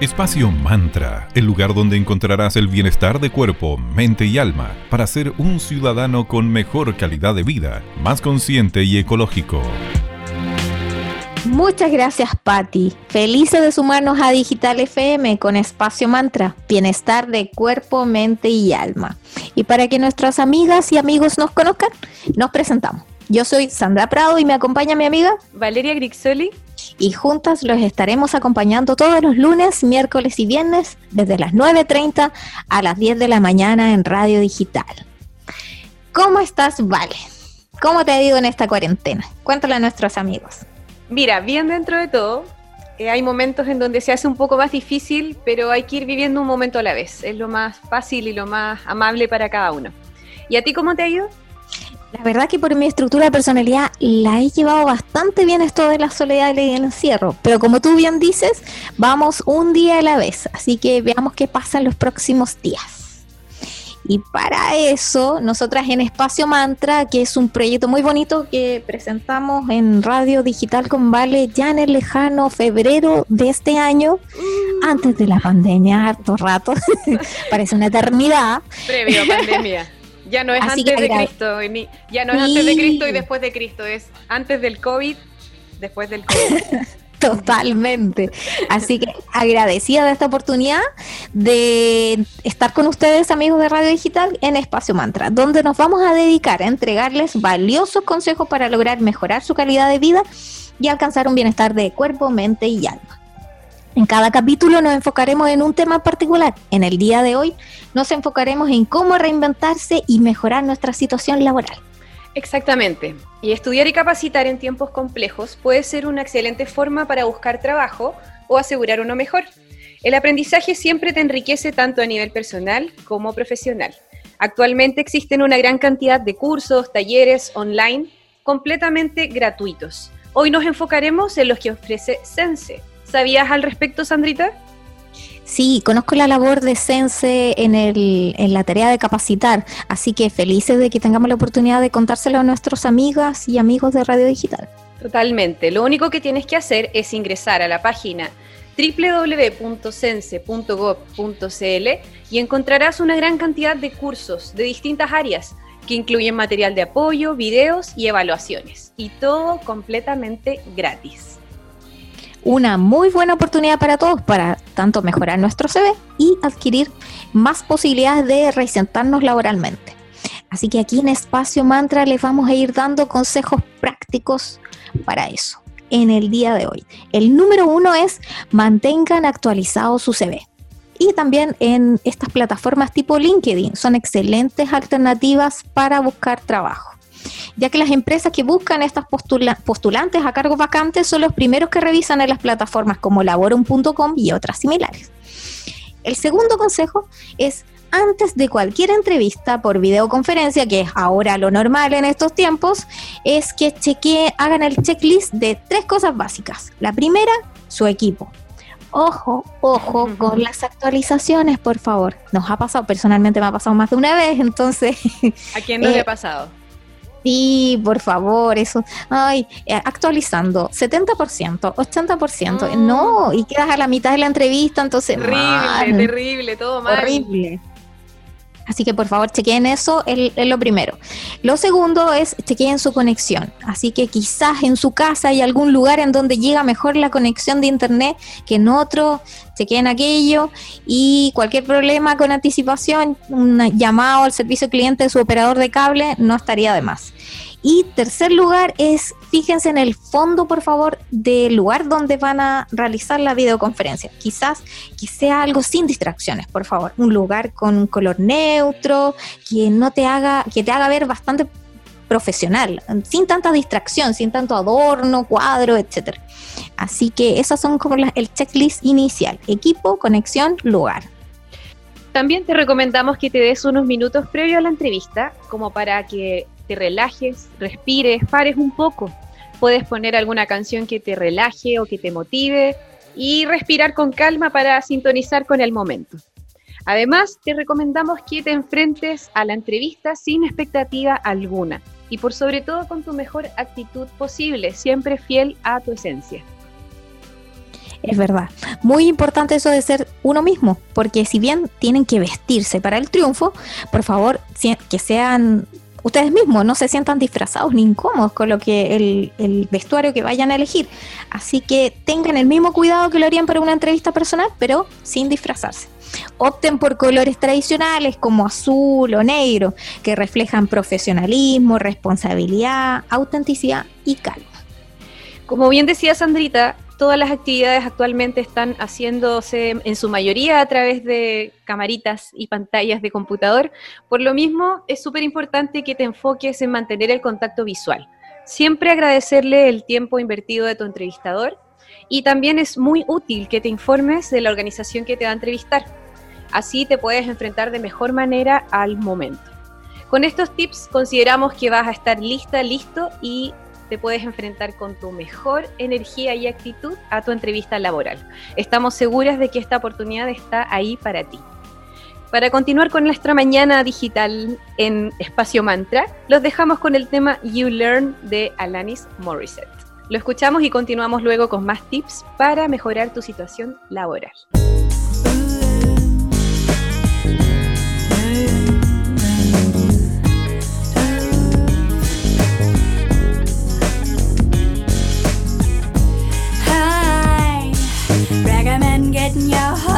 Espacio Mantra, el lugar donde encontrarás el bienestar de cuerpo, mente y alma para ser un ciudadano con mejor calidad de vida, más consciente y ecológico. Muchas gracias, Patti. Felices de sumarnos a Digital FM con Espacio Mantra, bienestar de cuerpo, mente y alma. Y para que nuestras amigas y amigos nos conozcan, nos presentamos. Yo soy Sandra Prado y me acompaña mi amiga Valeria Grixoli y juntas los estaremos acompañando todos los lunes, miércoles y viernes desde las 9.30 a las 10 de la mañana en Radio Digital. ¿Cómo estás, Vale? ¿Cómo te ha ido en esta cuarentena? Cuéntale a nuestros amigos. Mira, bien dentro de todo. Eh, hay momentos en donde se hace un poco más difícil, pero hay que ir viviendo un momento a la vez. Es lo más fácil y lo más amable para cada uno. ¿Y a ti cómo te ha ido? La verdad que por mi estructura de personalidad la he llevado bastante bien esto de la soledad y el encierro, pero como tú bien dices, vamos un día a la vez, así que veamos qué pasa en los próximos días. Y para eso, nosotras en Espacio Mantra, que es un proyecto muy bonito que presentamos en Radio Digital con Vale ya en el lejano febrero de este año, antes de la pandemia, harto rato, parece una eternidad. Previo pandemia. Ya no es antes de Cristo, ya no es antes de Cristo y después de Cristo, es antes del COVID, después del COVID. Totalmente. Así que agradecida de esta oportunidad de estar con ustedes, amigos de Radio Digital, en Espacio Mantra, donde nos vamos a dedicar a entregarles valiosos consejos para lograr mejorar su calidad de vida y alcanzar un bienestar de cuerpo, mente y alma. En cada capítulo nos enfocaremos en un tema particular. En el día de hoy nos enfocaremos en cómo reinventarse y mejorar nuestra situación laboral. Exactamente. Y estudiar y capacitar en tiempos complejos puede ser una excelente forma para buscar trabajo o asegurar uno mejor. El aprendizaje siempre te enriquece tanto a nivel personal como profesional. Actualmente existen una gran cantidad de cursos, talleres online completamente gratuitos. Hoy nos enfocaremos en los que ofrece Sense ¿Sabías al respecto, Sandrita? Sí, conozco la labor de Sense en, el, en la tarea de capacitar, así que felices de que tengamos la oportunidad de contárselo a nuestros amigas y amigos de Radio Digital. Totalmente. Lo único que tienes que hacer es ingresar a la página www.sense.gov.cl y encontrarás una gran cantidad de cursos de distintas áreas que incluyen material de apoyo, videos y evaluaciones. Y todo completamente gratis una muy buena oportunidad para todos para tanto mejorar nuestro CV y adquirir más posibilidades de reinsertarnos laboralmente. Así que aquí en Espacio Mantra les vamos a ir dando consejos prácticos para eso en el día de hoy. El número uno es mantengan actualizado su CV. Y también en estas plataformas tipo LinkedIn son excelentes alternativas para buscar trabajo ya que las empresas que buscan estas postulantes a cargos vacantes son los primeros que revisan en las plataformas como laborum.com y otras similares. El segundo consejo es antes de cualquier entrevista por videoconferencia, que es ahora lo normal en estos tiempos, es que chequeen, hagan el checklist de tres cosas básicas. La primera, su equipo. Ojo, ojo con las actualizaciones, por favor. Nos ha pasado, personalmente me ha pasado más de una vez, entonces... ¿A quién no le ha eh, pasado? Sí, por favor, eso. Ay, eh, actualizando, 70%, 80%. No, y quedas a la mitad de la entrevista, entonces. Terrible, terrible, todo mal. Horrible. Así que por favor chequeen eso, es, lo primero. Lo segundo es chequeen su conexión. Así que quizás en su casa hay algún lugar en donde llega mejor la conexión de internet que en otro. Chequeen aquello y cualquier problema con anticipación, un llamado al servicio cliente de su operador de cable no estaría de más. Y tercer lugar es, fíjense en el fondo, por favor, del lugar donde van a realizar la videoconferencia. Quizás que sea algo sin distracciones, por favor. Un lugar con un color neutro, que no te haga, que te haga ver bastante profesional, sin tanta distracción, sin tanto adorno, cuadro, etcétera. Así que esas son como el checklist inicial: equipo, conexión, lugar. También te recomendamos que te des unos minutos previo a la entrevista, como para que te relajes, respires, pares un poco. Puedes poner alguna canción que te relaje o que te motive y respirar con calma para sintonizar con el momento. Además, te recomendamos que te enfrentes a la entrevista sin expectativa alguna y por sobre todo con tu mejor actitud posible, siempre fiel a tu esencia. Es verdad. Muy importante eso de ser uno mismo, porque si bien tienen que vestirse para el triunfo, por favor, que sean ustedes mismos, no se sientan disfrazados ni incómodos con lo que el, el, vestuario que vayan a elegir. Así que tengan el mismo cuidado que lo harían para una entrevista personal, pero sin disfrazarse. Opten por colores tradicionales como azul o negro, que reflejan profesionalismo, responsabilidad, autenticidad y calma. Como bien decía Sandrita, todas las actividades actualmente están haciéndose en su mayoría a través de camaritas y pantallas de computador. Por lo mismo, es súper importante que te enfoques en mantener el contacto visual. Siempre agradecerle el tiempo invertido de tu entrevistador y también es muy útil que te informes de la organización que te va a entrevistar. Así te puedes enfrentar de mejor manera al momento. Con estos tips consideramos que vas a estar lista, listo y te puedes enfrentar con tu mejor energía y actitud a tu entrevista laboral. Estamos seguras de que esta oportunidad está ahí para ti. Para continuar con nuestra mañana digital en Espacio Mantra, los dejamos con el tema You Learn de Alanis Morissette. Lo escuchamos y continuamos luego con más tips para mejorar tu situación laboral. Your heart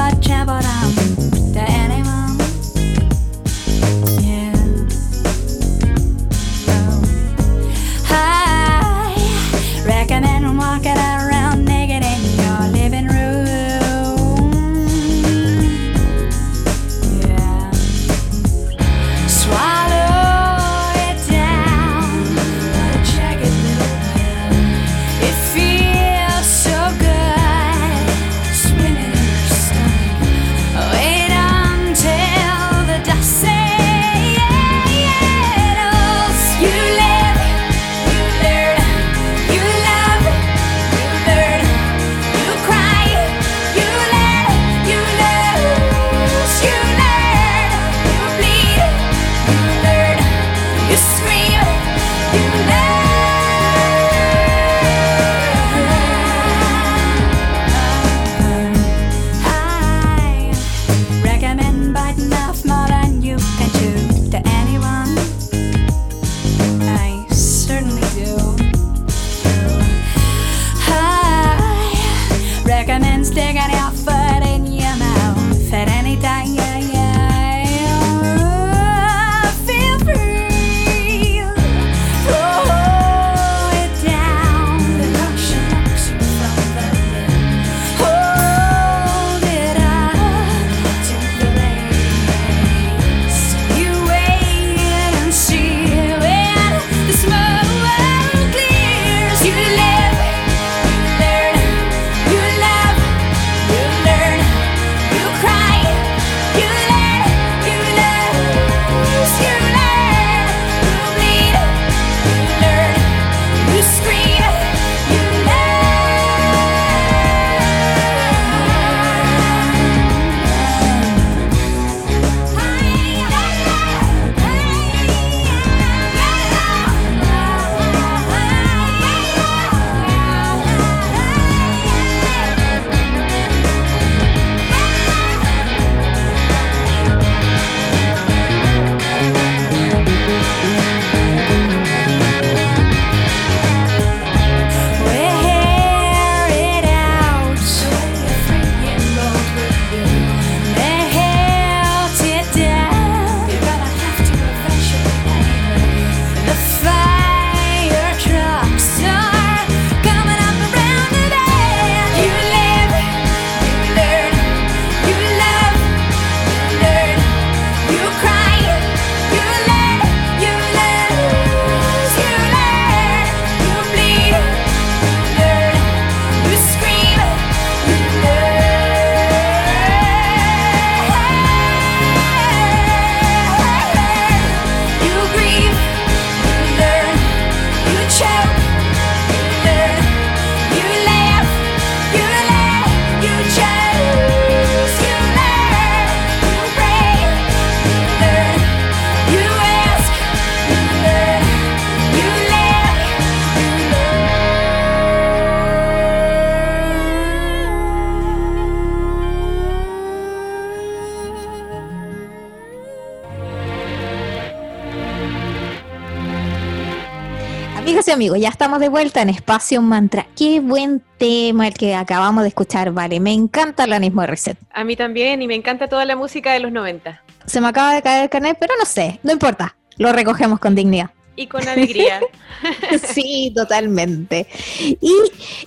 amigos, ya estamos de vuelta en Espacio Mantra. Qué buen tema el que acabamos de escuchar, vale. Me encanta de Reset. A mí también, y me encanta toda la música de los 90. Se me acaba de caer el carnet, pero no sé, no importa. Lo recogemos con dignidad. Y con alegría. sí, totalmente. Y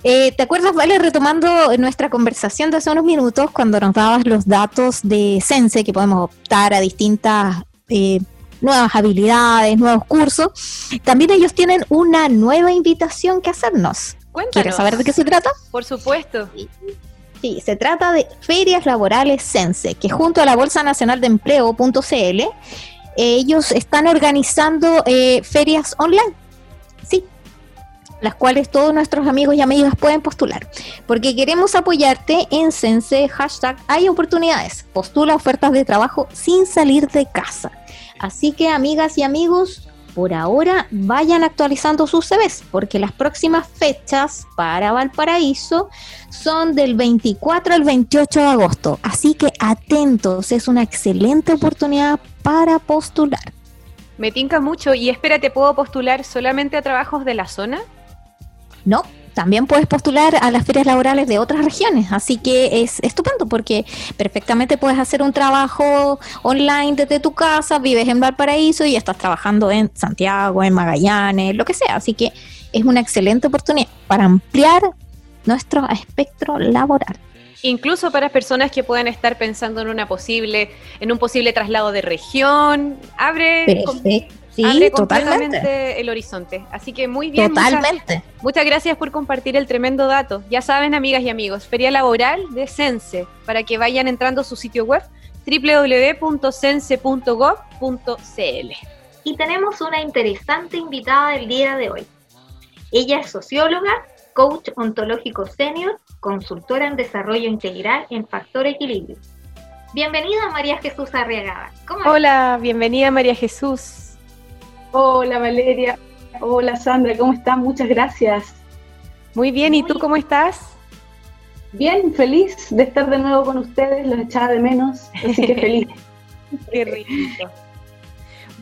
eh, te acuerdas, Vale, retomando nuestra conversación de hace unos minutos, cuando nos dabas los datos de Sense, que podemos optar a distintas eh, nuevas habilidades, nuevos cursos, también ellos tienen una nueva invitación que hacernos. Cuéntanos. ¿Quieres saber de qué se trata? Por supuesto. Sí, se trata de Ferias Laborales Sense, que junto a la Bolsa Nacional de Empleo.cl, ellos están organizando eh, ferias online. Sí, las cuales todos nuestros amigos y amigas pueden postular. Porque queremos apoyarte en Sense, hashtag hay oportunidades. Postula ofertas de trabajo sin salir de casa. Así que amigas y amigos, por ahora vayan actualizando sus CVs, porque las próximas fechas para Valparaíso son del 24 al 28 de agosto. Así que atentos, es una excelente oportunidad para postular. Me tinca mucho y espérate, ¿puedo postular solamente a trabajos de la zona? No, también puedes postular a las ferias laborales de otras regiones, así que es estupendo porque perfectamente puedes hacer un trabajo online desde tu casa, vives en Valparaíso y estás trabajando en Santiago, en Magallanes, lo que sea, así que es una excelente oportunidad para ampliar nuestro espectro laboral. Incluso para personas que puedan estar pensando en una posible, en un posible traslado de región, abre Sí, totalmente. el horizonte. Así que muy bien. Totalmente. Muchas, gracias por compartir el tremendo dato. Ya saben, amigas y amigos, Feria Laboral de Sense, para que vayan entrando a su sitio web www.sense.gov.cl. Y tenemos una interesante invitada del día de hoy. Ella es socióloga, coach ontológico senior, consultora en desarrollo integral en Factor Equilibrio. Bienvenida María Jesús Arriagada. Hola, bienvenida María Jesús. Hola Valeria, hola Sandra, ¿cómo están? Muchas gracias. Muy bien, ¿y tú cómo estás? Bien, feliz de estar de nuevo con ustedes, los echaba de menos, así que feliz. Qué rico.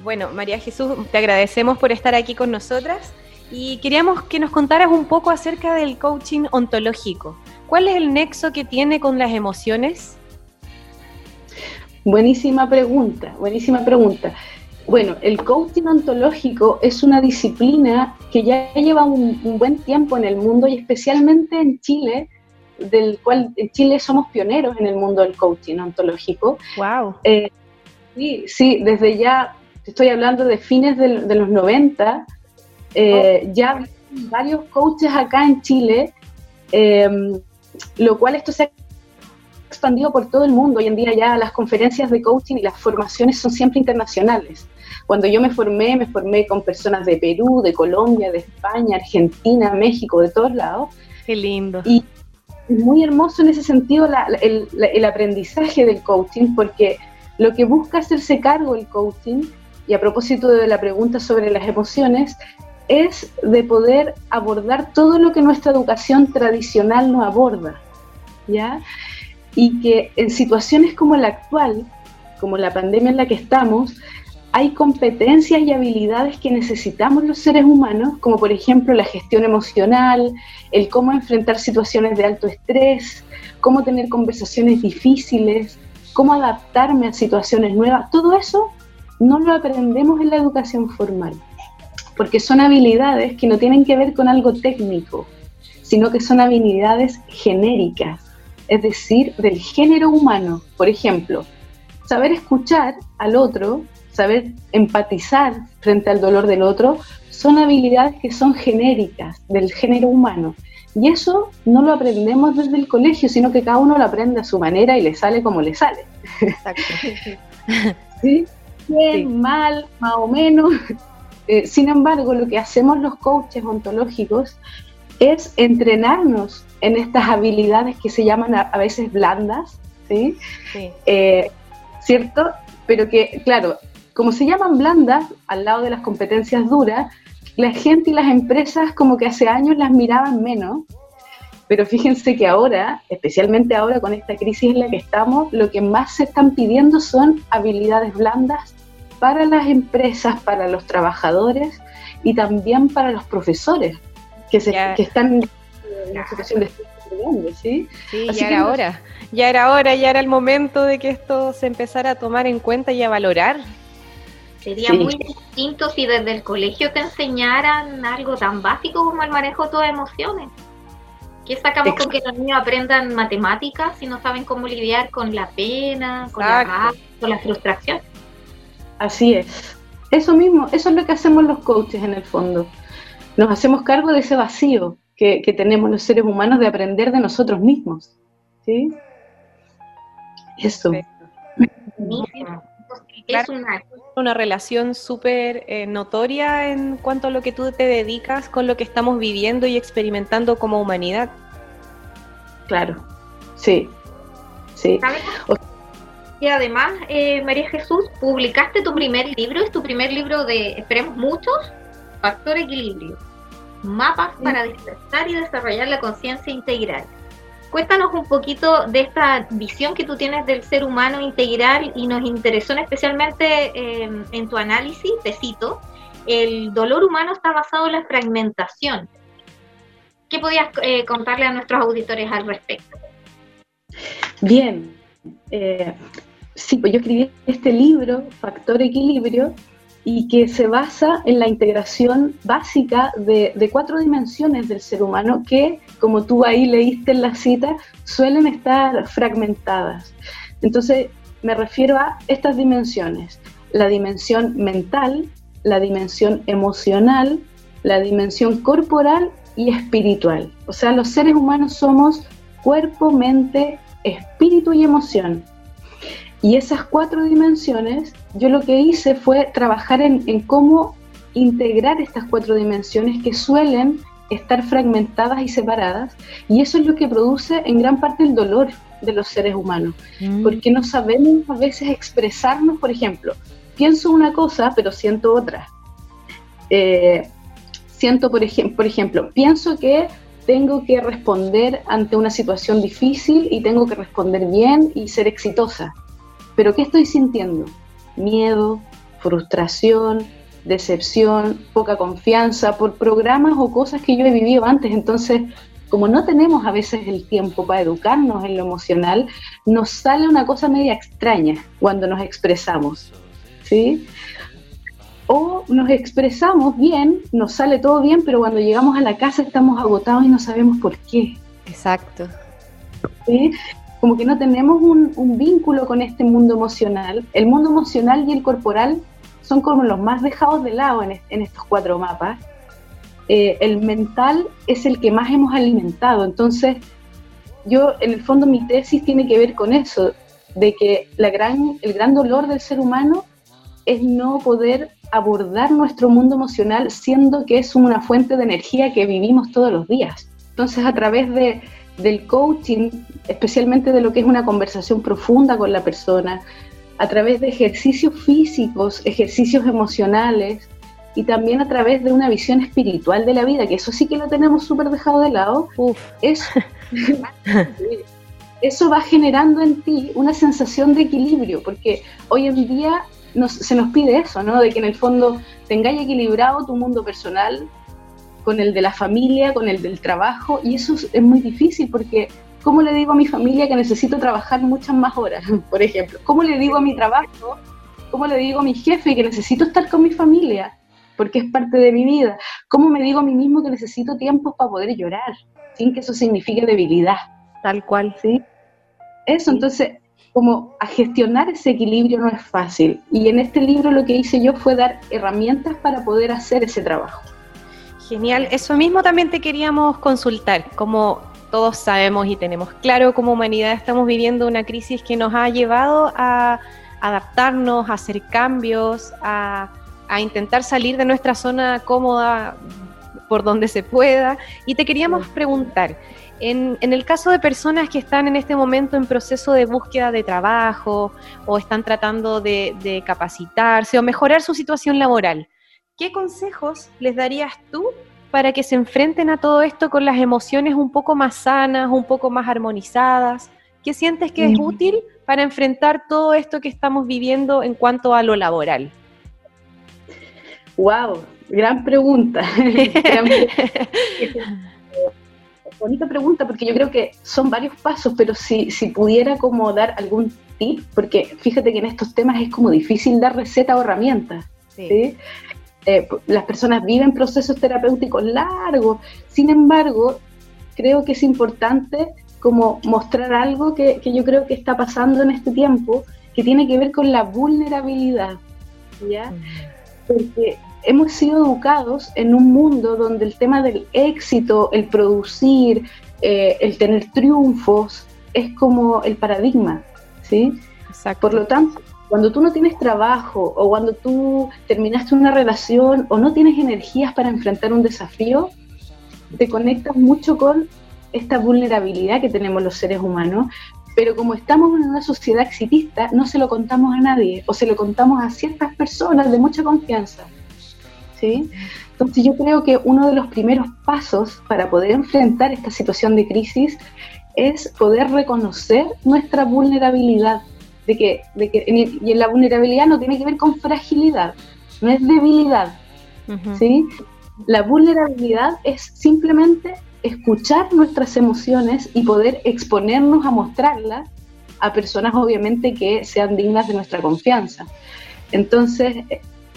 Bueno, María Jesús, te agradecemos por estar aquí con nosotras y queríamos que nos contaras un poco acerca del coaching ontológico. ¿Cuál es el nexo que tiene con las emociones? Buenísima pregunta, buenísima pregunta. Bueno, el coaching ontológico es una disciplina que ya lleva un, buen tiempo en el mundo y especialmente en Chile, del cual en Chile somos pioneros en el mundo del coaching ontológico. Wow. Eh, sí, sí, desde ya, estoy hablando de fines de, los 90, eh, oh. ya varios coaches acá en Chile, eh, lo cual esto se ha expandido por todo el mundo. Hoy en día ya las conferencias de coaching y las formaciones son siempre internacionales. Cuando yo me formé, me formé con personas de Perú, de Colombia, de España, Argentina, México, de todos lados. Qué lindo. Y es muy hermoso en ese sentido el, aprendizaje del coaching, porque lo que busca hacerse cargo el coaching, y a propósito de la pregunta sobre las emociones, es de poder abordar todo lo que nuestra educación tradicional no aborda, ¿ya? Y que en situaciones como la actual, como la pandemia en la que estamos, hay competencias y habilidades que necesitamos los seres humanos, como por ejemplo la gestión emocional, el cómo enfrentar situaciones de alto estrés, cómo tener conversaciones difíciles, cómo adaptarme a situaciones nuevas. Todo eso no lo aprendemos en la educación formal, porque son habilidades que no tienen que ver con algo técnico, sino que son habilidades genéricas, es decir, del género humano. Por ejemplo, saber escuchar al otro saber empatizar frente al dolor del otro, son habilidades que son genéricas del género humano. Y eso no lo aprendemos desde el colegio, sino que cada uno lo aprende a su manera y le sale como le sale. Exacto. ¿Sí? Bien, mal, más o menos. Eh, sin embargo, lo que hacemos los coaches ontológicos es entrenarnos en estas habilidades que se llaman a, veces blandas, ¿sí? sí. Eh, ¿Cierto? Pero que, claro, como se llaman blandas, al lado de las competencias duras, la gente y las empresas como que hace años las miraban menos, pero fíjense que ahora, especialmente ahora con esta crisis en la que estamos, lo que más se están pidiendo son habilidades blandas para las empresas, para los trabajadores, y también para los profesores que, se, que están en una situación de estrés grande, ¿sí? Sí, ya era hora, ya era hora, ya era el momento de que esto se empezara a tomar en cuenta y a valorar. Sería muy distinto si desde el colegio te enseñaran algo tan básico como el manejo de tus emociones. ¿Qué sacamos con que los niños aprendan matemáticas si no saben cómo lidiar con la pena, con la con la frustración? Así es. Eso mismo, eso es lo que hacemos los coaches en el fondo. Nos hacemos cargo de ese vacío que, tenemos los seres humanos de aprender de nosotros mismos. ¿Sí? Eso. Es una, una relación súper eh, notoria en cuanto a lo que tú te dedicas con lo que estamos viviendo y experimentando como humanidad. Claro, sí, sí. Y además, eh, María Jesús, publicaste tu primer libro, es tu primer libro de, esperemos muchos, Factor Equilibrio, mapas para despertar y desarrollar la conciencia integral. Cuéntanos un poquito de esta visión que tú tienes del ser humano integral y nos interesó especialmente em, en tu análisis, te cito, el dolor humano está basado en la fragmentación. ¿Qué podías eh, contarle a nuestros auditores al respecto? Bien, eh, sí, pues yo escribí este libro, Factor Equilibrio, y que se basa en la integración básica de, cuatro dimensiones del ser humano que, como tú ahí leíste en la cita, suelen estar fragmentadas. Entonces, me refiero a estas dimensiones, la dimensión mental, la dimensión emocional, la dimensión corporal y espiritual. O sea, los seres humanos somos cuerpo, mente, espíritu y emoción. Y esas cuatro dimensiones, yo lo que hice fue trabajar en, cómo integrar estas cuatro dimensiones que suelen estar fragmentadas y separadas, y eso es lo que produce en gran parte el dolor de los seres humanos, mm. porque no sabemos a veces expresarnos, por ejemplo, pienso una cosa pero siento otra. Eh, siento, por, por ejemplo, pienso que tengo que responder ante una situación difícil y tengo que responder bien y ser exitosa. Pero ¿qué estoy sintiendo? Miedo, frustración, decepción, poca confianza por programas o cosas que yo he vivido antes. Entonces, como no tenemos a veces el tiempo para educarnos en lo emocional, nos sale una cosa media extraña cuando nos expresamos. ¿sí? O nos expresamos bien, nos sale todo bien, pero cuando llegamos a la casa estamos agotados y no sabemos por qué. Exacto. ¿Sí? Como que no tenemos un, vínculo con este mundo emocional. El mundo emocional y el corporal son como los más dejados de lado en, estos cuatro mapas. Eh, el mental es el que más hemos alimentado. Entonces, yo, en el fondo, mi tesis tiene que ver con eso, de que la gran, el gran dolor del ser humano es no poder abordar nuestro mundo emocional siendo que es una fuente de energía que vivimos todos los días. Entonces, a través de, del coaching, especialmente de lo que es una conversación profunda con la persona, a través de ejercicios físicos, ejercicios emocionales y también a través de una visión espiritual de la vida, que eso sí que lo tenemos súper dejado de lado, Eso, eso va generando en ti una sensación de equilibrio, porque hoy en día se nos pide eso, ¿no? De que en el fondo tengáis equilibrado tu mundo personal, con el de la familia, con el del trabajo, y eso es muy difícil porque ¿cómo le digo a mi familia que necesito trabajar muchas más horas, por ejemplo? ¿Cómo le digo a mi trabajo, cómo le digo a mi jefe que necesito estar con mi familia? Porque es parte de mi vida. ¿Cómo me digo a mí mismo que necesito tiempo para poder llorar, sin que eso signifique debilidad? Tal cual. ¿Sí? Eso, entonces, como a gestionar ese equilibrio no es fácil. Y en este libro lo que hice yo fue dar herramientas para poder hacer ese trabajo. Genial, eso mismo también te queríamos consultar. Como todos sabemos y tenemos claro, como humanidad estamos viviendo una crisis que nos ha llevado a adaptarnos, a hacer cambios, a, intentar salir de nuestra zona cómoda por donde se pueda. Y te queríamos preguntar, en, el caso de personas que están en este momento en proceso de búsqueda de trabajo o están tratando de capacitarse o mejorar su situación laboral, ¿qué consejos les darías tú para que se enfrenten a todo esto con las emociones un poco más sanas, un poco más armonizadas? ¿Qué sientes que es útil para enfrentar todo esto que estamos viviendo en cuanto a lo laboral? Wow, Gran pregunta. bonita pregunta porque yo creo que son varios pasos, pero si, si pudiera como dar algún tip, porque fíjate que en estos temas es como difícil dar receta o herramientas. ¿sí? Eh, las personas viven procesos terapéuticos largos, sin embargo, creo que es importante como mostrar algo que, que yo creo que está pasando en este tiempo, que tiene que ver con la vulnerabilidad, ¿ya? Porque hemos sido educados en un mundo donde el tema del éxito, el producir, eh, el tener triunfos, es como el paradigma, ¿sí? Por lo tanto, cuando tú no tienes trabajo o cuando tú terminaste una relación o no tienes energías para enfrentar un desafío, te conectas mucho con esta vulnerabilidad que tenemos los seres humanos, pero como estamos en una sociedad exitista, no se lo contamos a nadie o se lo contamos a ciertas personas de mucha confianza. ¿sí? Entonces yo creo que uno de los primeros pasos para poder enfrentar esta situación de crisis es poder reconocer nuestra vulnerabilidad, de que, de que y en la vulnerabilidad no tiene que ver con fragilidad, no es debilidad, ¿sí? La vulnerabilidad es simplemente escuchar nuestras emociones y poder exponernos a mostrarlas a personas obviamente que sean dignas de nuestra confianza. Entonces,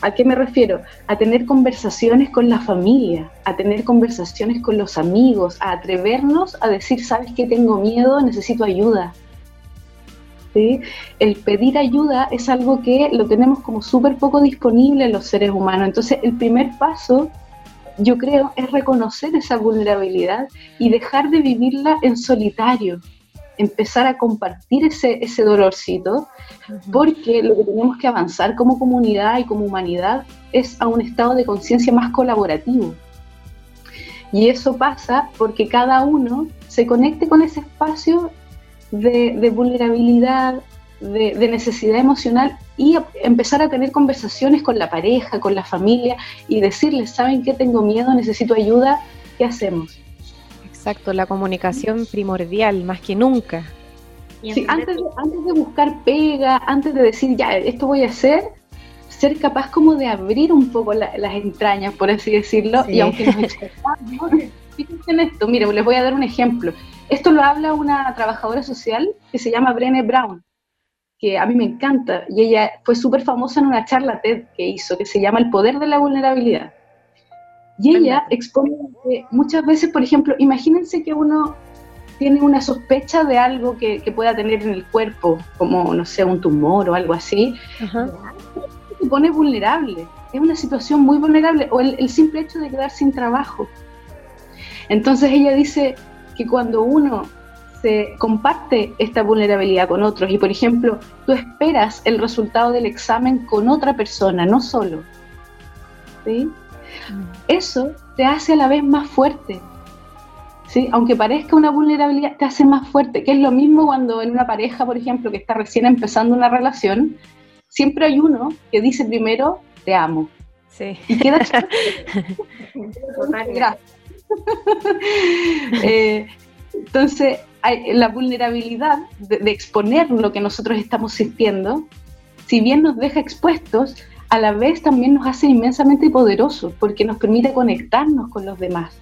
¿A qué me refiero? A tener conversaciones con la familia, a tener conversaciones con los amigos, a atrevernos a decir, sabes que tengo miedo, necesito ayuda. ¿Sí? El pedir ayuda es algo que lo tenemos como súper poco disponible en los seres humanos. Entonces, el primer paso, yo creo, es reconocer esa vulnerabilidad y dejar de vivirla en solitario empezar a compartir ese, ese dolorcito, porque lo que tenemos que avanzar como comunidad y como humanidad es a un estado de conciencia más colaborativo. Y eso pasa porque cada uno se conecte con ese espacio de, vulnerabilidad, de, de, necesidad emocional y empezar a tener conversaciones con la pareja, con la familia y decirles, ¿saben qué? Tengo miedo, necesito ayuda, ¿qué hacemos? Exacto, la comunicación primordial, más que nunca. Sí, antes, de, antes de buscar pega, antes de decir, ya, esto voy a hacer, ser capaz como de abrir un poco las entrañas, por así decirlo, y aunque nos fíjense en esto, mire, les voy a dar un ejemplo. Esto lo habla una trabajadora social que se llama Brené Brown, que a mí me encanta, y ella fue súper famosa en una charla TED que hizo, que se llama El Poder de la Vulnerabilidad. Y ella expone que muchas veces, por ejemplo, imagínense que uno tiene una sospecha de algo que, pueda tener en el cuerpo, como, no sé, un tumor o algo así, se pone vulnerable. Es una situación muy vulnerable, o el, simple hecho de quedar sin trabajo. Entonces ella dice que cuando uno se comparte esta vulnerabilidad con otros y, por ejemplo, tú esperas el resultado del examen con otra persona, no solo, ¿sí? eso te hace a la vez más fuerte. ¿sí? Aunque parezca una vulnerabilidad, te hace más fuerte, que es lo mismo cuando en una pareja, por ejemplo, que está recién empezando una relación, siempre hay uno que dice primero, te amo. Sí. Y queda eh, entonces, la vulnerabilidad de, de, exponer lo que nosotros estamos sintiendo, si bien nos deja expuestos, a la vez también nos hace inmensamente poderosos porque nos permite conectarnos con los demás.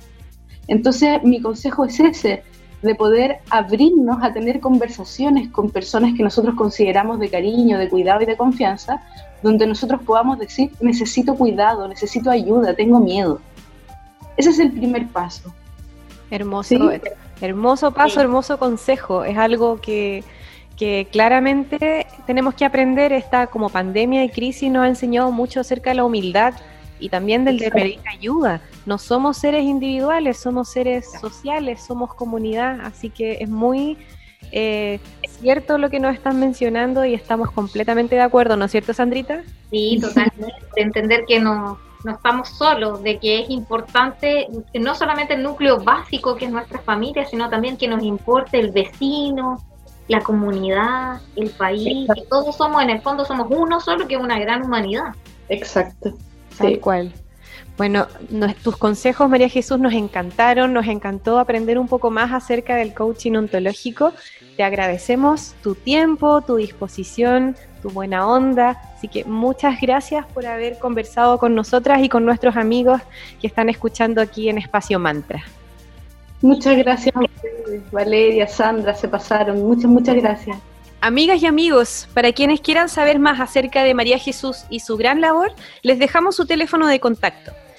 Entonces mi consejo es ese, de poder abrirnos a tener conversaciones con personas que nosotros consideramos de cariño, de cuidado y de confianza, donde nosotros podamos decir, necesito cuidado, necesito ayuda, tengo miedo. Ese es el primer paso. Hermoso, hermoso paso, hermoso consejo. Es algo que, que claramente tenemos que aprender, esta como pandemia y crisis nos ha enseñado mucho acerca de la humildad y también del de pedir ayuda. No somos seres individuales, somos seres sociales, somos comunidad, así que es muy eh, cierto lo que nos están mencionando y estamos completamente de acuerdo, ¿no es cierto, Sandrita? Sí, totalmente, entender que no, no estamos solos, de que es importante no solamente el núcleo básico que es nuestra familia, sino también que nos importe el vecino, la comunidad, el país, que todos somos, en el fondo somos uno solo que una gran humanidad. Exacto. Tal cual. Bueno, tus consejos, María Jesús, nos encantaron, nos encantó aprender un poco más acerca del coaching ontológico. Te agradecemos tu tiempo, tu disposición, tu buena onda. Así que muchas gracias por haber conversado con nosotras y con nuestros amigos que están escuchando aquí en Espacio Mantra. Muchas gracias, Valeria, Sandra, se pasaron. Muchas, muchas gracias. Amigas y amigos, para quienes quieran saber más acerca de María Jesús y su gran labor, les dejamos su teléfono de contacto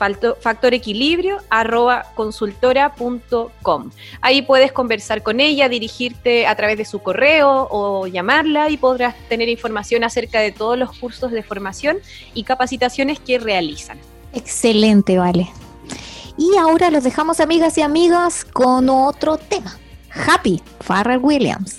factorequilibrio.consultora.com factorequilibrio.consultora.com. Ahí puedes conversar con ella, dirigirte a través de su correo o llamarla y podrás tener información acerca de todos los cursos de formación y capacitaciones que realizan. Excelente, vale. Y ahora los dejamos amigas y amigas con otro tema. Happy, Farrell Williams.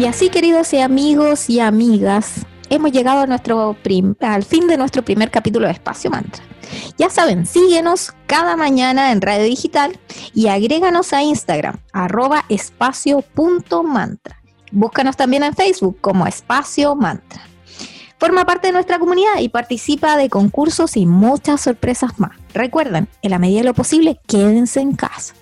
Y así, queridos amigos y amigas, hemos llegado al fin de nuestro primer capítulo de Espacio Mantra. Ya saben, síguenos cada mañana en Radio Digital y agréganos a Instagram, arroba espacio.mantra. Búscanos también en Facebook como Espacio Mantra. Forma parte de nuestra comunidad y participa de concursos y muchas sorpresas más. Recuerden, en la medida de lo posible, quédense en casa.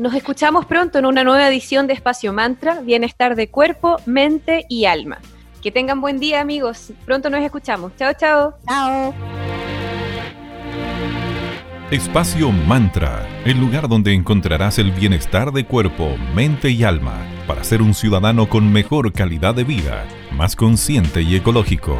Nos escuchamos pronto en una nueva edición de Espacio Mantra, Bienestar de Cuerpo, Mente y Alma. Que tengan buen día amigos. Pronto nos escuchamos. Chao, chao. Chao. Espacio Mantra, el lugar donde encontrarás el bienestar de cuerpo, mente y alma para ser un ciudadano con mejor calidad de vida, más consciente y ecológico.